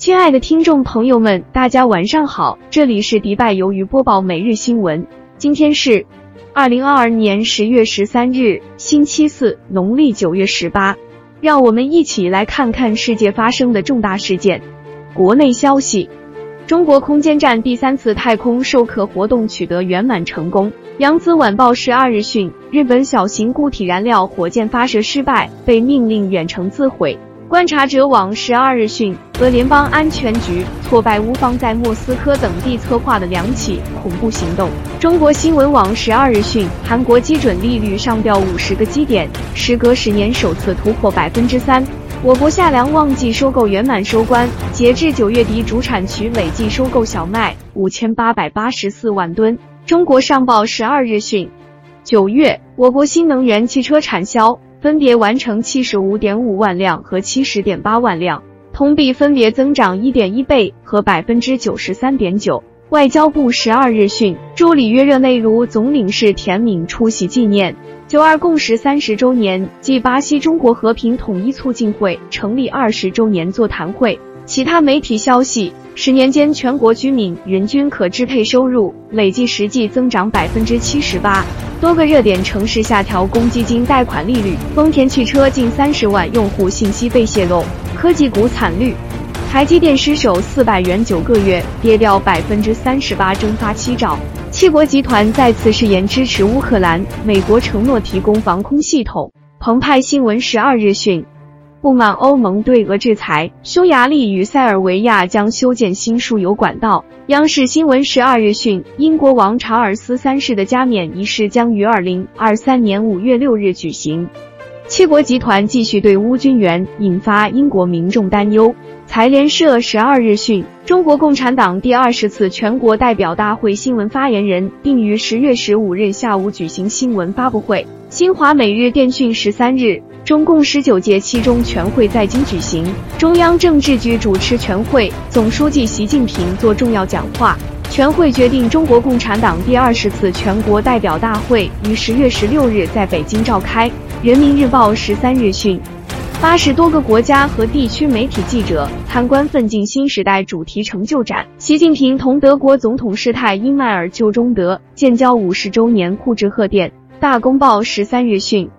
亲爱的听众朋友们，大家晚上好，这里是迪拜鱿鱼播报每日新闻。今天是二零二二年十月十三日，星期四，农历九月十八。让我们一起来看看世界发生的重大事件。国内消息：中国空间站第三次太空授课活动取得圆满成功。扬子晚报十二日讯，日本小型固体燃料火箭发射失败，被命令远程自毁。观察者网十二日讯，俄联邦安全局挫败乌方在莫斯科等地策划的两起恐怖行动。中国新闻网十二日讯，韩国基准利率上调五十个基点，时隔十年首次突破百分之三。我国夏粮旺季收购圆满收官，截至九月底，主产区累计收购小麦五千八百八十四万吨。中国上报十二日讯，九月我国新能源汽车产销。分别完成七十五点五万辆和七十点八万辆，同比分别增长一点一倍和百分之九十三点九。外交部十二日讯，助里约热内卢总领事田敏出席纪念“九二共识”三十周年暨巴西中国和平统一促进会成立二十周年座谈会。其他媒体消息。十年间，全国居民人均可支配收入累计实际增长百分之七十八。多个热点城市下调公积金贷款利率。丰田汽车近三十万用户信息被泄露。科技股惨绿，台积电失守四百元九个月，跌掉百分之三十八，蒸发七兆。七国集团再次誓言支持乌克兰，美国承诺提供防空系统。澎湃新闻十二日讯。不满欧盟对俄制裁，匈牙利与塞尔维亚将修建新输油管道。央视新闻十二日讯，英国王查尔斯三世的加冕仪式将于二零二三年五月六日举行。七国集团继续对乌军援，引发英国民众担忧。财联社十二日讯，中国共产党第二十次全国代表大会新闻发言人定于十月十五日下午举行新闻发布会。新华每日电讯十三日。中共十九届七中全会在京举行，中央政治局主持全会，总书记习近平作重要讲话。全会决定，中国共产党第二十次全国代表大会于十月十六日在北京召开。人民日报十三日讯，八十多个国家和地区媒体记者参观奋进新时代主题成就展。习近平同德国总统施泰因迈尔就中德建交五十周年互致贺电。大公报十三日讯。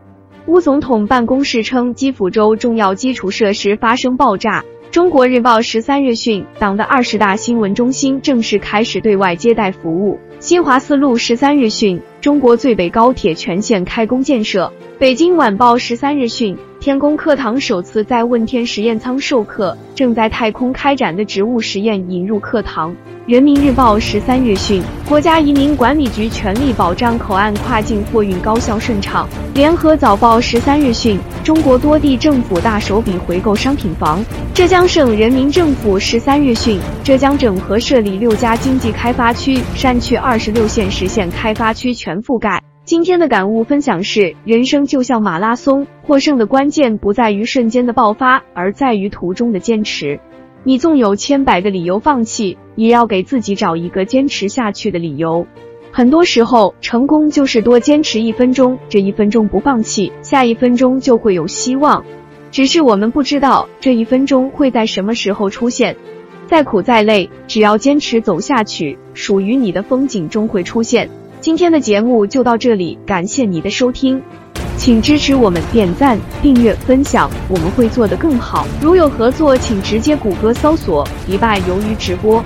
乌总统办公室称，基辅州重要基础设施发生爆炸。中国日报十三日讯，党的二十大新闻中心正式开始对外接待服务。新华四路十三日讯，中国最北高铁全线开工建设。北京晚报十三日讯，天宫课堂首次在问天实验舱授课，正在太空开展的植物实验引入课堂。人民日报十三日讯，国家移民管理局全力保障口岸跨境货运高效顺畅。联合早报十三日讯，中国多地政府大手笔回购商品房。浙江省人民政府十三日讯，浙江整合设立六家经济开发区，山区二十六县实现开发区全覆盖。今天的感悟分享是：人生就像马拉松，获胜的关键不在于瞬间的爆发，而在于途中的坚持。你纵有千百个理由放弃，也要给自己找一个坚持下去的理由。很多时候，成功就是多坚持一分钟，这一分钟不放弃，下一分钟就会有希望。只是我们不知道这一分钟会在什么时候出现。再苦再累，只要坚持走下去，属于你的风景终会出现。今天的节目就到这里，感谢你的收听，请支持我们点赞、订阅、分享，我们会做得更好。如有合作，请直接谷歌搜索“迪拜鱿鱼直播”。